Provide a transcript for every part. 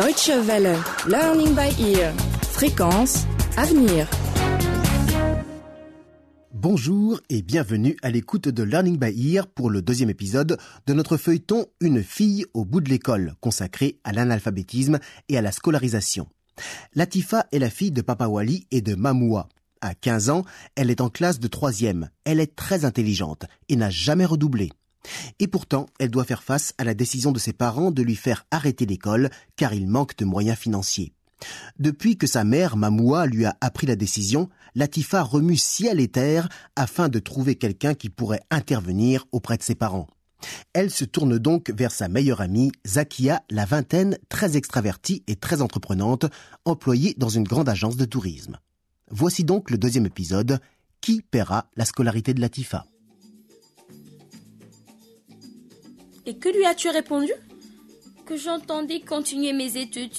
Deutsche Welle. Learning by ear. Fréquence avenir. Bonjour et bienvenue à l'écoute de Learning by Ear pour le deuxième épisode de notre feuilleton Une fille au bout de l'école, consacré à l'analphabétisme et à la scolarisation. Latifa est la fille de Papa Wali et de Mamoua. À 15 ans, elle est en classe de troisième. Elle est très intelligente et n'a jamais redoublé. Et pourtant, elle doit faire face à la décision de ses parents de lui faire arrêter l'école car il manque de moyens financiers. Depuis que sa mère, Mamoua, lui a appris la décision, Latifa remue ciel et terre afin de trouver quelqu'un qui pourrait intervenir auprès de ses parents. Elle se tourne donc vers sa meilleure amie, Zakia, la vingtaine, très extravertie et très entreprenante, employée dans une grande agence de tourisme. Voici donc le deuxième épisode, Qui paiera la scolarité de Latifa? Et que lui as-tu répondu Que j'entendais continuer mes études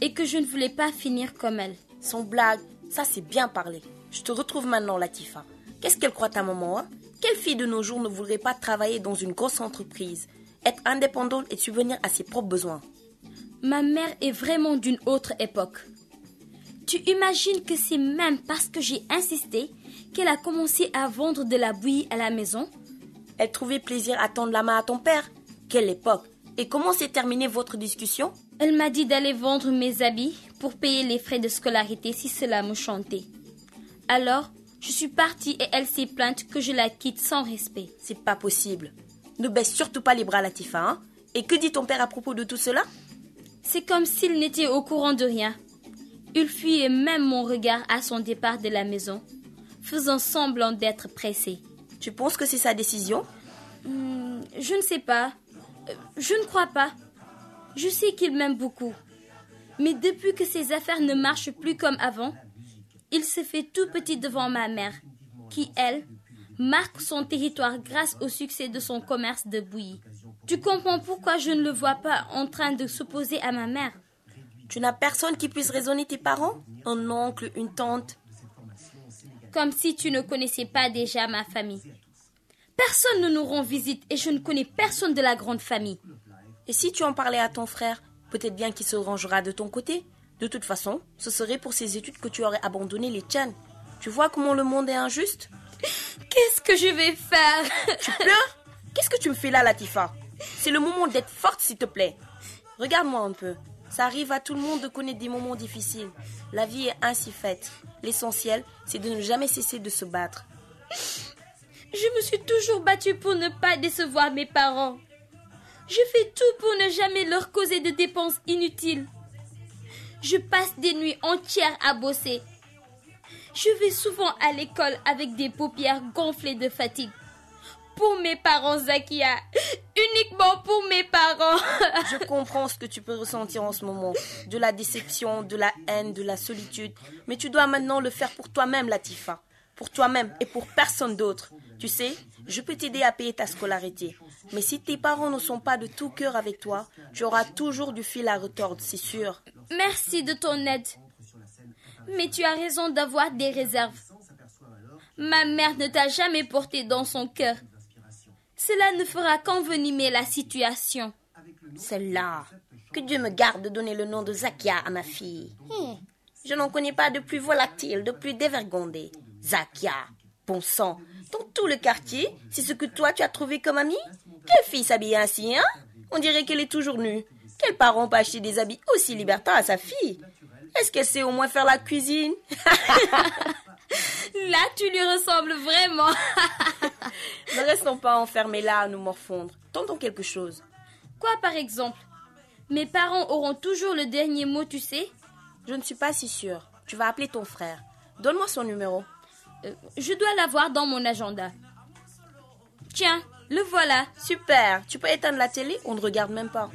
et que je ne voulais pas finir comme elle. Son blague, ça c'est bien parlé. Je te retrouve maintenant, Latifa. Qu'est-ce qu'elle croit ta maman hein? Quelle fille de nos jours ne voudrait pas travailler dans une grosse entreprise, être indépendante et subvenir à ses propres besoins? Ma mère est vraiment d'une autre époque. Tu imagines que c'est même parce que j'ai insisté qu'elle a commencé à vendre de la bouillie à la maison Elle trouvait plaisir à tendre la main à ton père Quelle époque Et comment s'est terminée votre discussion? Elle m'a dit d'aller vendre mes habits pour payer les frais de scolarité si cela me chantait. Alors, je suis partie et elle s'est plainte que je la quitte sans respect. C'est pas possible. Ne baisse surtout pas les bras, Latifa, hein Et que dit ton père à propos de tout cela? C'est comme s'il n'était au courant de rien. Il fuyait même mon regard à son départ de la maison, faisant semblant d'être pressé. Tu penses que c'est sa décision Hmm, Je ne sais pas. Euh, Je ne crois pas. Je sais qu'il m'aime beaucoup. Mais depuis que ses affaires ne marchent plus comme avant, il se fait tout petit devant ma mère, qui, elle, marque son territoire grâce au succès de son commerce de bouillie. Tu comprends pourquoi je ne le vois pas en train de s'opposer à ma mère? Tu n'as personne qui puisse raisonner tes parents? Un oncle, une tante Comme si tu ne connaissais pas déjà ma famille. Personne ne nous rend visite et je ne connais personne de la grande famille. Et si tu en parlais à ton frère, peut-être bien qu'il se rangera de ton côté. De toute façon, ce serait pour ses études que tu aurais abandonné les tiennes. Tu vois comment le monde est injuste? Qu'est-ce que je vais faire? Tu pleures? Qu'est-ce que tu me fais là, Latifa? C'est le moment d'être forte, s'il te plaît. Regarde-moi un peu. Ça arrive à tout le monde de connaître des moments difficiles. La vie est ainsi faite. L'essentiel, c'est de ne jamais cesser de se battre. Je me suis toujours battue pour ne pas décevoir mes parents. Je fais tout pour ne jamais leur causer de dépenses inutiles. Je passe des nuits entières à bosser. Je vais souvent à l'école avec des paupières gonflées de fatigue. Pour mes parents, Zakia. Uniquement pour mes parents. Je comprends ce que tu peux ressentir en ce moment. De la déception, de la haine, de la solitude. Mais tu dois maintenant le faire pour toi-même, Latifa. Pour toi-même et pour personne d'autre. Tu sais, je peux t'aider à payer ta scolarité. Mais si tes parents ne sont pas de tout cœur avec toi, tu auras toujours du fil à retordre, c'est sûr. Merci de ton aide. Mais tu as raison d'avoir des réserves. Ma mère ne t'a jamais porté dans son cœur. Cela ne fera qu'envenimer la situation. Celle-là. Que Dieu me garde de donner le nom de Zakia à ma fille. Hum, Je n'en connais pas de plus volatile, de plus dévergondé. Zakia, bon sang, dans tout le quartier, c'est ce que toi tu as trouvé comme ami? Quelle fille s'habille ainsi, hein? On dirait qu'elle est toujours nue. Quel parent peut acheter des habits aussi libertins à sa fille? Est-ce qu'elle sait au moins faire la cuisine? Là, tu lui ressembles vraiment. Ne restons pas enfermés là à nous morfondre. Tentons quelque chose. Quoi, par exemple? Mes parents auront toujours le dernier mot, tu sais? Je ne suis pas si sûre. Tu vas appeler ton frère. Donne-moi son numéro. Euh, Je dois l'avoir dans mon agenda. Tiens, le voilà. Super. Tu peux éteindre la télé? On ne regarde même pas.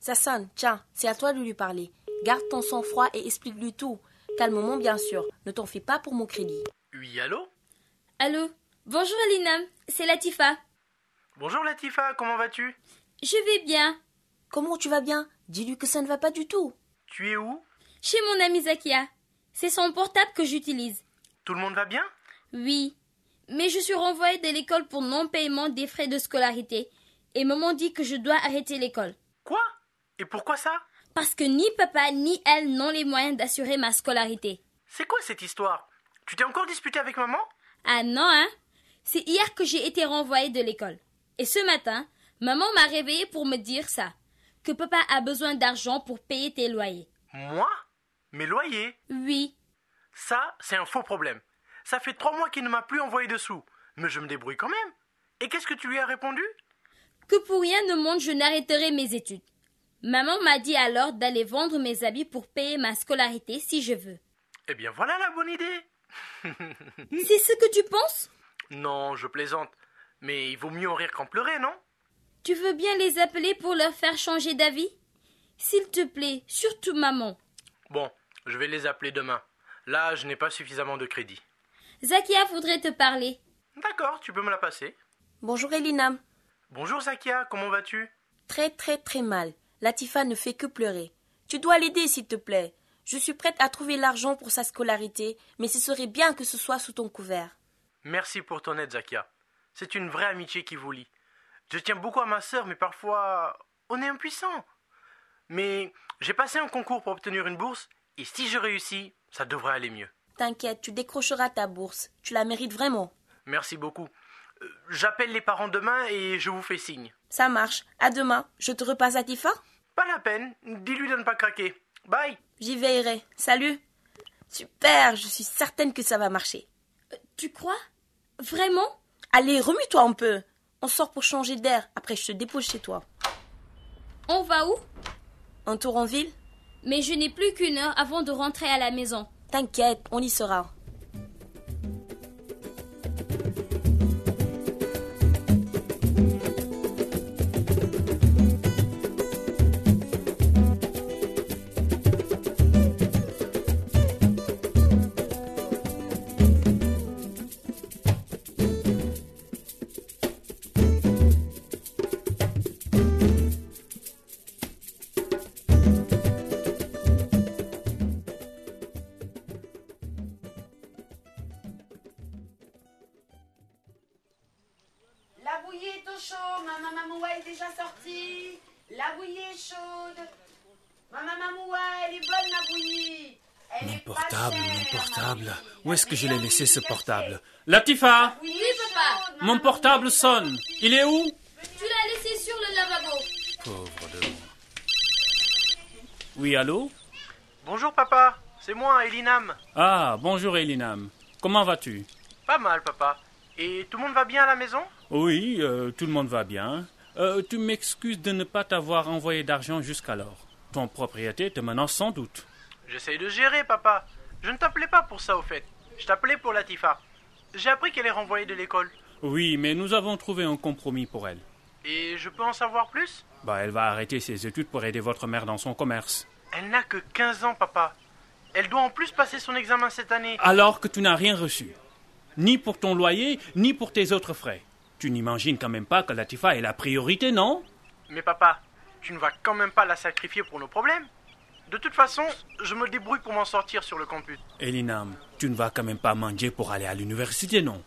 Ça sonne. Tiens, c'est à toi de lui parler. Garde ton sang-froid et explique-lui tout. Calmement, bien sûr. Ne t'en fais pas pour mon crédit. Oui, allô Allô Bonjour Alina, c'est Latifa. Bonjour Latifa, comment vas-tu Je vais bien. Comment tu vas bien? Dis-lui que ça ne va pas du tout. Tu es où Chez mon ami Zakia. C'est son portable que j'utilise. Tout le monde va bien Oui. Mais je suis renvoyée de l'école pour non-paiement des frais de scolarité. Et maman dit que je dois arrêter l'école. Quoi Et pourquoi ça? Parce que ni papa ni elle n'ont les moyens d'assurer ma scolarité. C'est quoi cette histoire? Tu t'es encore disputé avec maman? Ah non, hein C'est hier que j'ai été renvoyée de l'école. Et ce matin, maman m'a réveillée pour me dire ça. Que papa a besoin d'argent pour payer tes loyers. Moi? Mes loyers? Oui. Ça, c'est un faux problème. Ça fait trois mois qu'il ne m'a plus envoyé de sous. Mais je me débrouille quand même. Et qu'est-ce que tu lui as répondu? Que pour rien au monde je n'arrêterai mes études. Maman m'a dit alors d'aller vendre mes habits pour payer ma scolarité si je veux. Eh bien voilà la bonne idée. C'est ce que tu penses? Non, je plaisante. Mais il vaut mieux en rire qu'en pleurer, non? Tu veux bien les appeler pour leur faire changer d'avis? S'il te plaît, surtout maman. Bon, je vais les appeler demain. Là, je n'ai pas suffisamment de crédit. Zakia voudrait te parler. D'accord, tu peux me la passer. Bonjour Elinam. Bonjour Zakia, comment vas-tu? Très très très mal. Latifa ne fait que pleurer. Tu dois l'aider s'il te plaît. Je suis prête à trouver l'argent pour sa scolarité, mais ce serait bien que ce soit sous ton couvert. Merci pour ton aide, Zakia. C'est une vraie amitié qui vous lie. Je tiens beaucoup à ma sœur, mais parfois on est impuissant. Mais j'ai passé un concours pour obtenir une bourse, et si je réussis, ça devrait aller mieux. T'inquiète, tu décrocheras ta bourse. Tu la mérites vraiment. Merci beaucoup. Euh, J'appelle les parents demain et je vous fais signe. Ça marche. À demain. Je te repasse Latifa Pas la peine, dis-lui de ne pas craquer. Bye J'y veillerai. Salut. Super, je suis certaine que ça va marcher. Euh, Tu crois? Vraiment? Allez, remue-toi un peu. On sort pour changer d'air. Après, je te dépose chez toi. On va où? Un tour en ville? Mais je n'ai plus qu'une heure avant de rentrer à la maison. T'inquiète, on y sera. Bouillie est au chaud, maman Mamoua est déjà sortie. La bouillie est chaude. Maman Mamoua, elle est bonne la bouillie. Elle Mon est pas portable, chère, mon la portable. Où est-ce que je La l'ai laissé ce portable? Chaude. Latifa Oui, papa. Mon portable sonne. Il est où? Tu l'as laissé sur le lavabo. Pauvre de moi. Oui, allô? Bonjour papa, c'est moi, Elinam. Ah, bonjour Elinam. Comment vas-tu? Pas mal papa. Et tout le monde va bien à la maison? Oui, euh, tout le monde va bien. Euh, tu m'excuses de ne pas t'avoir envoyé d'argent jusqu'alors. Ton propriétaire te menace sans doute. J'essaye de gérer papa. Je ne t'appelais pas pour ça au fait. Je t'appelais pour Latifa. J'ai appris qu'elle est renvoyée de l'école. Oui, mais nous avons trouvé un compromis pour elle. Et je peux en savoir plus? Bah, elle va arrêter ses études pour aider votre mère dans son commerce. Elle n'a que 15 ans papa. Elle doit en plus passer son examen cette année. Alors que tu n'as rien reçu. Ni pour ton loyer, ni pour tes autres frais. Tu n'imagines quand même pas que Latifa est la priorité, non? Mais papa, tu ne vas quand même pas la sacrifier pour nos problèmes De toute façon, je me débrouille pour m'en sortir sur le campus. Elinam, tu ne vas quand même pas manger pour aller à l'université, non?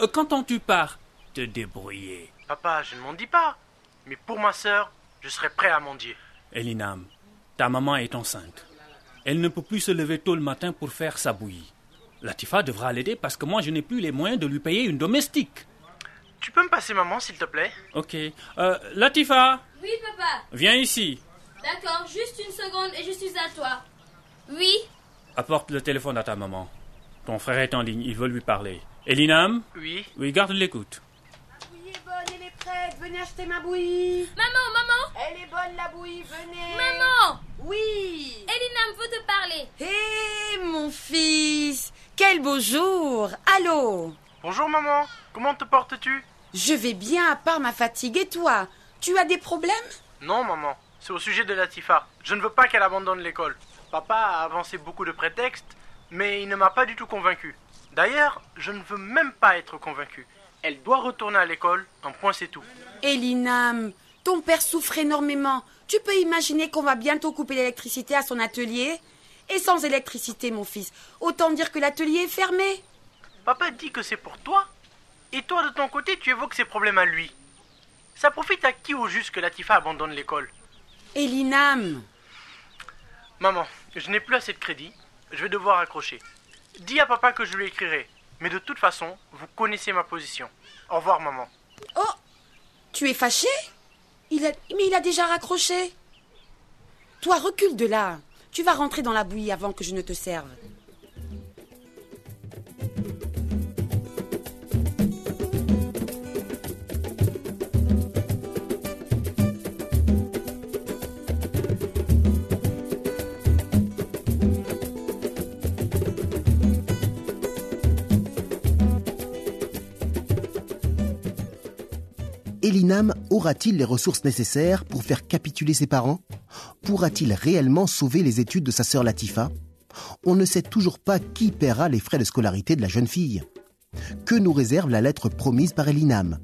Euh, Quand tu pars, te débrouiller? Papa, je ne m'en dis pas. Mais pour ma sœur, je serai prêt à mendier. Elinam, ta maman est enceinte. Elle ne peut plus se lever tôt le matin pour faire sa bouillie. Latifa devra l'aider parce que moi je n'ai plus les moyens de lui payer une domestique. Tu peux me passer maman, s'il te plaît Ok. Euh, Latifa, Oui, papa. viens ici. D'accord, juste une seconde et je suis à toi. Oui Apporte le téléphone à ta maman. Ton frère est en ligne, il veut lui parler. Elinam Oui. Oui, garde l'écoute. La bouillie est bonne, elle est prête. Venez acheter ma bouillie. Maman, maman Elle est bonne la bouillie, venez. Maman Oui. Elinam veut te parler. Hé, mon fils Quel beau jour Allô Bonjour maman, comment te portes-tu? Je vais bien à part ma fatigue et toi Tu as des problèmes? Non maman, c'est au sujet de Latifa. Je ne veux pas qu'elle abandonne l'école. Papa a avancé beaucoup de prétextes, mais il ne m'a pas du tout convaincu. D'ailleurs, je ne veux même pas être convaincu. Elle doit retourner à l'école, un point c'est tout. Elinam, ton père souffre énormément. Tu peux imaginer qu'on va bientôt couper l'électricité à son atelier? Et sans électricité, mon fils, autant dire que l'atelier est fermé. Papa dit que c'est pour toi Et toi, de ton côté, tu évoques ses problèmes à lui. Ça profite à qui au juste que Latifa abandonne l'école? Et l'INAM Maman, je n'ai plus assez de crédit. Je vais devoir accrocher. Dis à papa que je lui écrirai. Mais de toute façon, vous connaissez ma position. Au revoir, maman. Oh Tu es fâché? Il a... Mais il a déjà raccroché. Toi, recule de là. Tu vas rentrer dans la bouillie avant que je ne te serve. Elinam aura-t-il les ressources nécessaires pour faire capituler ses parents? Pourra-t-il réellement sauver les études de sa sœur Latifa? On ne sait toujours pas qui paiera les frais de scolarité de la jeune fille. Que nous réserve la lettre promise par Elinam?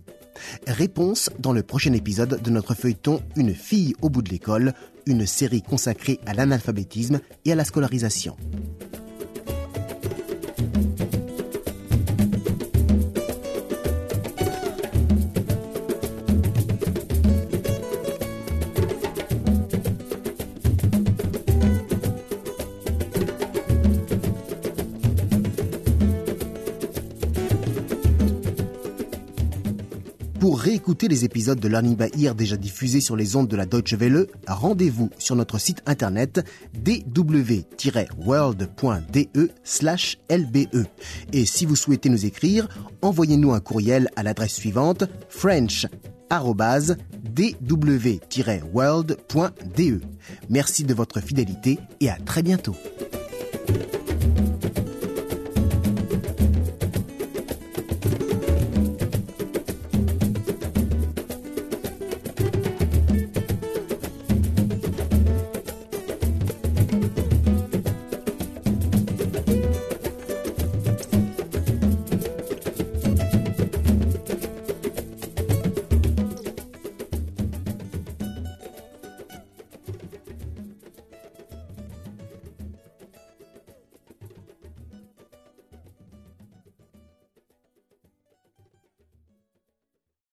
Réponse dans le prochain épisode de notre feuilleton Une fille au bout de l'école, une série consacrée à l'analphabétisme et à la scolarisation. Pour réécouter les épisodes de Learning by Ear déjà diffusés sur les ondes de la Deutsche Welle, rendez-vous sur notre site internet dw-world.de/lbe. Et si vous souhaitez nous écrire, envoyez-nous un courriel à l'adresse suivante french@dw-world.de. Merci de votre fidélité et à très bientôt.